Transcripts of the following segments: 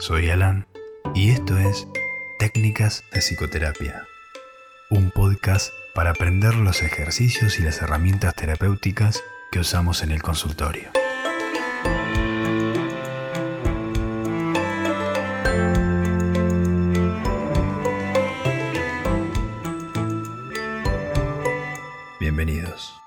Soy Alan y esto es Técnicas de Psicoterapia, un podcast para aprender los ejercicios y las herramientas terapéuticas que usamos en el consultorio. Bienvenidos.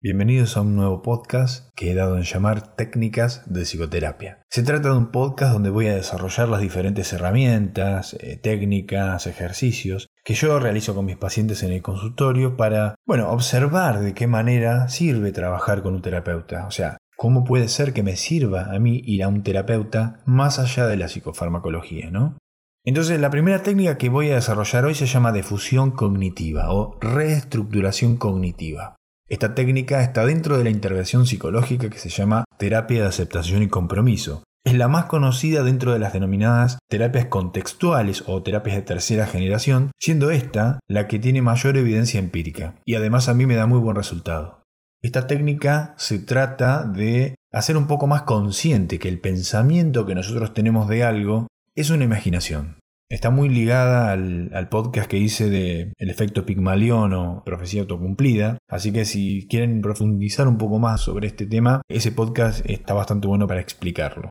Bienvenidos a un nuevo podcast que he dado en llamar Técnicas de Psicoterapia. Se trata de un podcast donde voy a desarrollar las diferentes herramientas, eh, técnicas, ejercicios que yo realizo con mis pacientes en el consultorio para, bueno, observar de qué manera sirve trabajar con un terapeuta. O sea, cómo puede ser que me sirva a mí ir a un terapeuta más allá de la psicofarmacología, ¿no? Entonces, la primera técnica que voy a desarrollar hoy se llama difusión cognitiva o reestructuración cognitiva. Esta técnica está dentro de la intervención psicológica que se llama terapia de aceptación y compromiso. Es la más conocida dentro de las denominadas terapias contextuales o terapias de tercera generación, siendo esta la que tiene mayor evidencia empírica y además a mí me da muy buen resultado. Esta técnica se trata de hacer un poco más consciente que el pensamiento que nosotros tenemos de algo es una imaginación. Está muy ligada al, podcast que hice de El efecto Pigmalión o Profecía autocumplida. Así que si quieren profundizar un poco más sobre este tema, ese podcast está bastante bueno para explicarlo.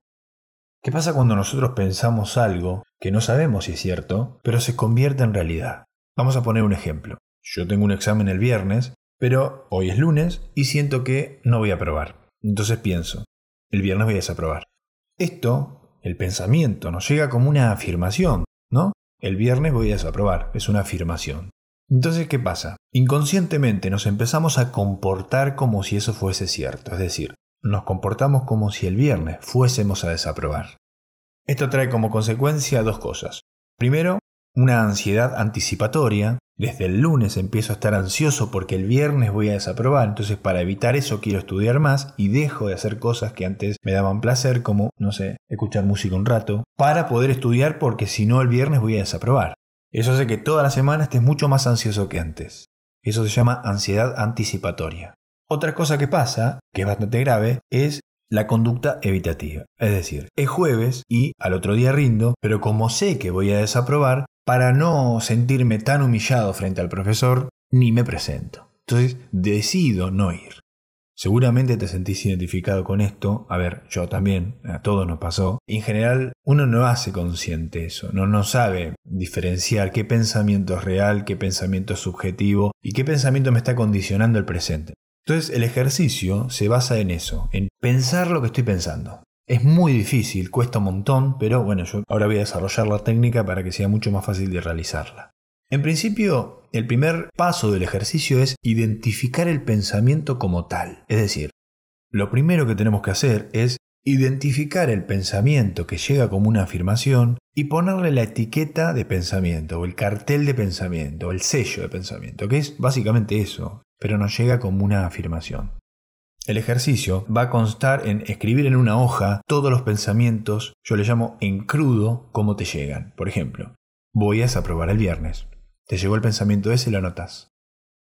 ¿Qué pasa cuando nosotros pensamos algo que no sabemos si es cierto, pero se convierte en realidad? Vamos a poner un ejemplo. Yo tengo un examen el viernes, pero hoy es lunes y siento que no voy a aprobar. Entonces pienso, el viernes voy a desaprobar. Esto, el pensamiento, nos llega como una afirmación, ¿no? El viernes voy a desaprobar, es una afirmación. Entonces, ¿qué pasa? Inconscientemente nos empezamos a comportar como si eso fuese cierto, es decir, nos comportamos como si el viernes fuésemos a desaprobar. Esto trae como consecuencia dos cosas. Primero, una ansiedad anticipatoria. Desde el lunes empiezo a estar ansioso porque el viernes voy a desaprobar, entonces para evitar eso quiero estudiar más y dejo de hacer cosas que antes me daban placer, como, no sé, escuchar música un rato, para poder estudiar porque si no el viernes voy a desaprobar. Eso hace que toda la semana estés mucho más ansioso que antes. Eso se llama ansiedad anticipatoria. Otra cosa que pasa, que es bastante grave, es la conducta evitativa. Es decir, es jueves y al otro día rindo, pero como sé que voy a desaprobar, para no sentirme tan humillado frente al profesor, ni me presento. Entonces decido no ir. Seguramente te sentís identificado con esto. A ver, yo también, a todos nos pasó. En general, uno no hace consciente eso, no, no sabe diferenciar qué pensamiento es real, qué pensamiento es subjetivo y qué pensamiento me está condicionando el presente. Entonces, el ejercicio se basa en eso, en pensar lo que estoy pensando. Es muy difícil, cuesta un montón, pero bueno, yo ahora voy a desarrollar la técnica para que sea mucho más fácil de realizarla. En principio, el primer paso del ejercicio es identificar el pensamiento como tal. Es decir, lo primero que tenemos que hacer es identificar el pensamiento que llega como una afirmación y ponerle la etiqueta de pensamiento, o el cartel de pensamiento, o el sello de pensamiento, que es básicamente eso, pero nos llega como una afirmación. El ejercicio va a constar en escribir en una hoja todos los pensamientos, yo le llamo en crudo, cómo te llegan. Por ejemplo, voy a desaprobar el viernes. Te llegó el pensamiento ese y lo anotas.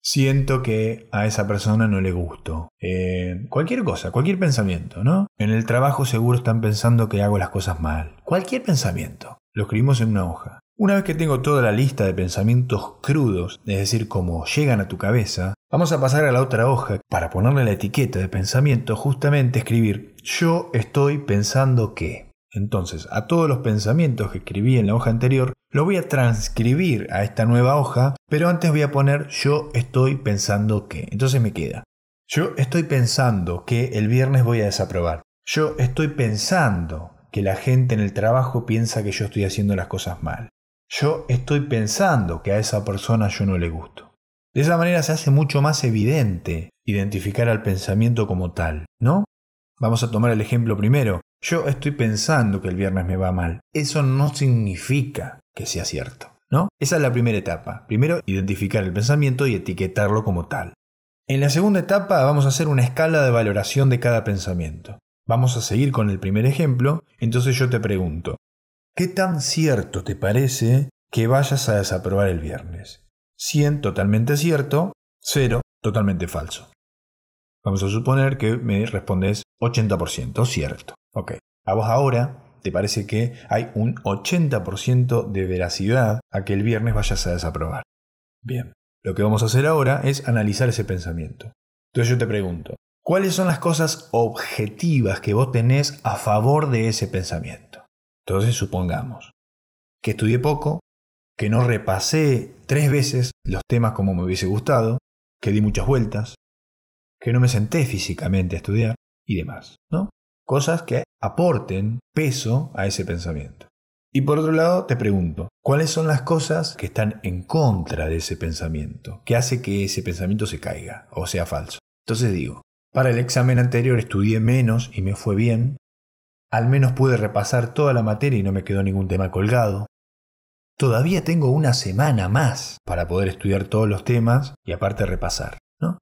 Siento que a esa persona no le gusto. Eh, cualquier cosa, cualquier pensamiento, ¿no? En el trabajo seguro están pensando que hago las cosas mal. Cualquier pensamiento. Lo escribimos en una hoja. Una vez que tengo toda la lista de pensamientos crudos, es decir, como llegan a tu cabeza, vamos a pasar a la otra hoja para ponerle la etiqueta de pensamiento, justamente escribir yo estoy pensando que. Entonces, a todos los pensamientos que escribí en la hoja anterior, lo voy a transcribir a esta nueva hoja, pero antes voy a poner yo estoy pensando que. Entonces me queda. Yo estoy pensando que el viernes voy a desaprobar. Yo estoy pensando que la gente en el trabajo piensa que yo estoy haciendo las cosas mal yo estoy pensando que a esa persona yo no le gusto. De esa manera se hace mucho más evidente identificar al pensamiento como tal, ¿no? Vamos a tomar el ejemplo primero. Yo estoy pensando que el viernes me va mal. Eso no significa que sea cierto, ¿no? Esa es la primera etapa. Primero, identificar el pensamiento y etiquetarlo como tal. En la segunda etapa vamos a hacer una escala de valoración de cada pensamiento. Vamos a seguir con el primer ejemplo, entonces yo te pregunto, ¿Qué tan cierto te parece que vayas a desaprobar el viernes? 100 totalmente cierto, 0 totalmente falso. Vamos a suponer que me respondes 80% cierto. Ok. A vos ahora te parece que hay un 80% de veracidad a que el viernes vayas a desaprobar. Bien, lo que vamos a hacer ahora es analizar ese pensamiento. Entonces yo te pregunto, ¿cuáles son las cosas objetivas que vos tenés a favor de ese pensamiento? Entonces supongamos que estudié poco, que no repasé tres veces los temas como me hubiese gustado, que di muchas vueltas, que no me senté físicamente a estudiar y demás, ¿no? Cosas que aporten peso a ese pensamiento. Y por otro lado, te pregunto, ¿cuáles son las cosas que están en contra de ese pensamiento? que hace que ese pensamiento se caiga o sea falso? Entonces digo, para el examen anterior estudié menos y me fue bien. Al menos pude repasar toda la materia y no me quedó ningún tema colgado. Todavía tengo una semana más para poder estudiar todos los temas y aparte repasar. ¿no?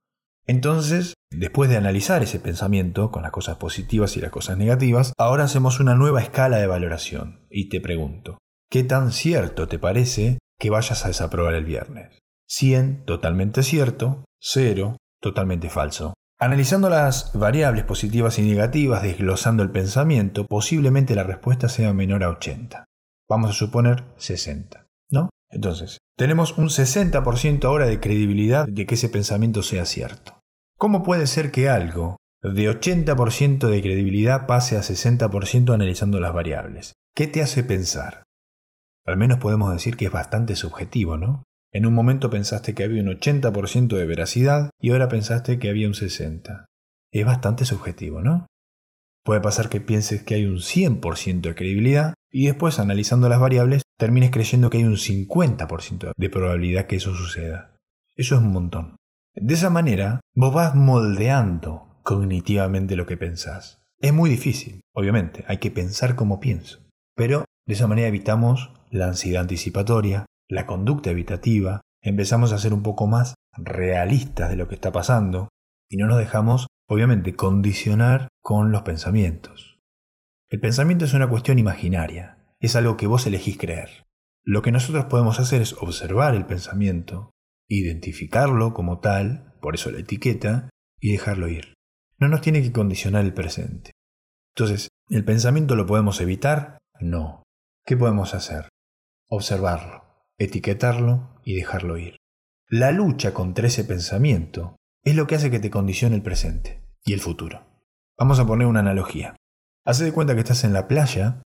Entonces, después de analizar ese pensamiento con las cosas positivas y las cosas negativas, ahora hacemos una nueva escala de valoración y te pregunto, ¿qué tan cierto te parece que vayas a desaprobar el viernes? 100, totalmente cierto, 0, totalmente falso. Analizando las variables positivas y negativas, desglosando el pensamiento, posiblemente la respuesta sea menor a 80 vamos a suponer 60, ¿no? Entonces, tenemos un 60% ahora de credibilidad de que ese pensamiento sea cierto. ¿Cómo puede ser que algo de 80% de credibilidad pase a 60% analizando las variables? ¿Qué te hace pensar? Al menos podemos decir que es bastante subjetivo, ¿no? En un momento pensaste que había un 80% de veracidad y ahora pensaste que había un 60%. Es bastante subjetivo, ¿no? Puede pasar que pienses que hay un 100% de credibilidad y después analizando las variables termines creyendo que hay un 50% de probabilidad que eso suceda. Eso es un montón. De esa manera, vos vas moldeando cognitivamente lo que pensás. Es muy difícil, obviamente, hay que pensar como pienso. Pero de esa manera evitamos la ansiedad anticipatoria, la conducta evitativa, empezamos a ser un poco más realistas de lo que está pasando y no nos dejamos, obviamente, condicionar con los pensamientos. El pensamiento es una cuestión imaginaria, es algo que vos elegís creer. Lo que nosotros podemos hacer es observar el pensamiento, identificarlo como tal, por eso la etiqueta, y dejarlo ir. No nos tiene que condicionar el presente. Entonces, ¿el pensamiento lo podemos evitar? No. ¿Qué podemos hacer? Observarlo, etiquetarlo y dejarlo ir. La lucha contra ese pensamiento es lo que hace que te condicione el presente y el futuro. Vamos a poner una analogía. Hace de cuenta que estás en la playa,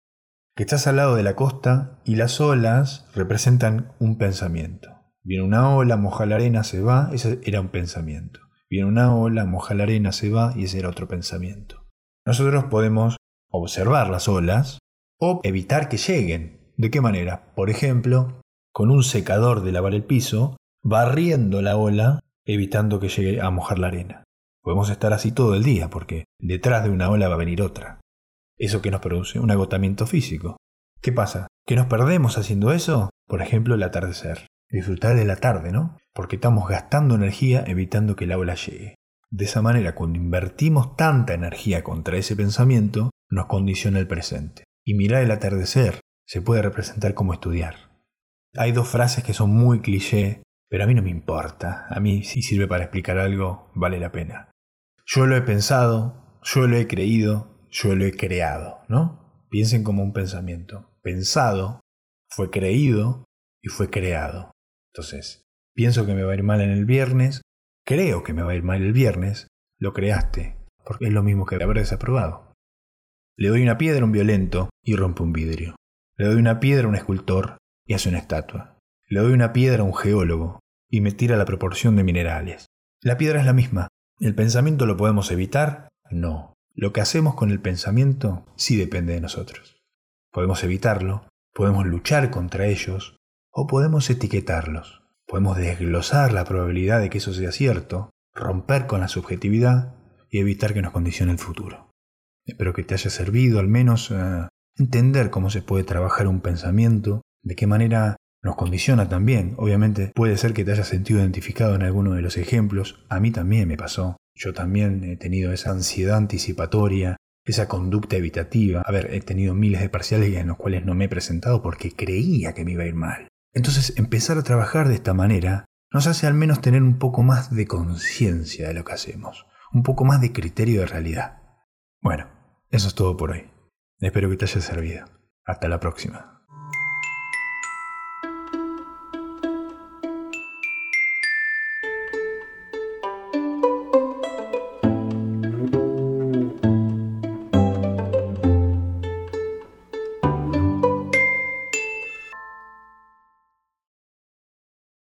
que estás al lado de la costa y las olas representan un pensamiento. Viene una ola, moja la arena, se va, ese era un pensamiento. Viene una ola, moja la arena, se va y ese era otro pensamiento. Nosotros podemos observar las olas o evitar que lleguen. ¿De qué manera? Por ejemplo, con un secador de lavar el piso, barriendo la ola, evitando que llegue a mojar la arena. Podemos estar así todo el día porque detrás de una ola va a venir otra. ¿Eso que nos produce? Un agotamiento físico. ¿Qué pasa? ¿Que nos perdemos haciendo eso? Por ejemplo, el atardecer. Disfrutar de la tarde, ¿no? Porque estamos gastando energía evitando que la ola llegue. De esa manera, cuando invertimos tanta energía contra ese pensamiento, nos condiciona el presente. Y mirar el atardecer se puede representar como estudiar. Hay dos frases que son muy cliché, pero a mí no me importa. A mí si sirve para explicar algo, vale la pena. Yo lo he pensado, yo lo he creído, yo lo he creado, ¿no? Piensen como un pensamiento. Pensado, fue creído y fue creado. Entonces, pienso que me va a ir mal en el viernes, creo que me va a ir mal el viernes, lo creaste, porque es lo mismo que haber desaprobado. Le doy una piedra a un violento y rompe un vidrio. Le doy una piedra a un escultor y hace una estatua. Le doy una piedra a un geólogo y me tira la proporción de minerales. La piedra es la misma. ¿El pensamiento lo podemos evitar? No. Lo que hacemos con el pensamiento sí depende de nosotros. Podemos evitarlo, podemos luchar contra ellos o podemos etiquetarlos. Podemos desglosar la probabilidad de que eso sea cierto, romper con la subjetividad y evitar que nos condicione el futuro. Espero que te haya servido al menos a entender cómo se puede trabajar un pensamiento, de qué manera nos condiciona también. Obviamente puede ser que te hayas sentido identificado en alguno de los ejemplos, a mí también me pasó. Yo también he tenido esa ansiedad anticipatoria, esa conducta evitativa. A ver, he tenido miles de parciales en los cuales no me he presentado porque creía que me iba a ir mal. Entonces, empezar a trabajar de esta manera nos hace al menos tener un poco más de conciencia de lo que hacemos, un poco más de criterio de realidad. Bueno, eso es todo por hoy. Espero que te haya servido. Hasta la próxima.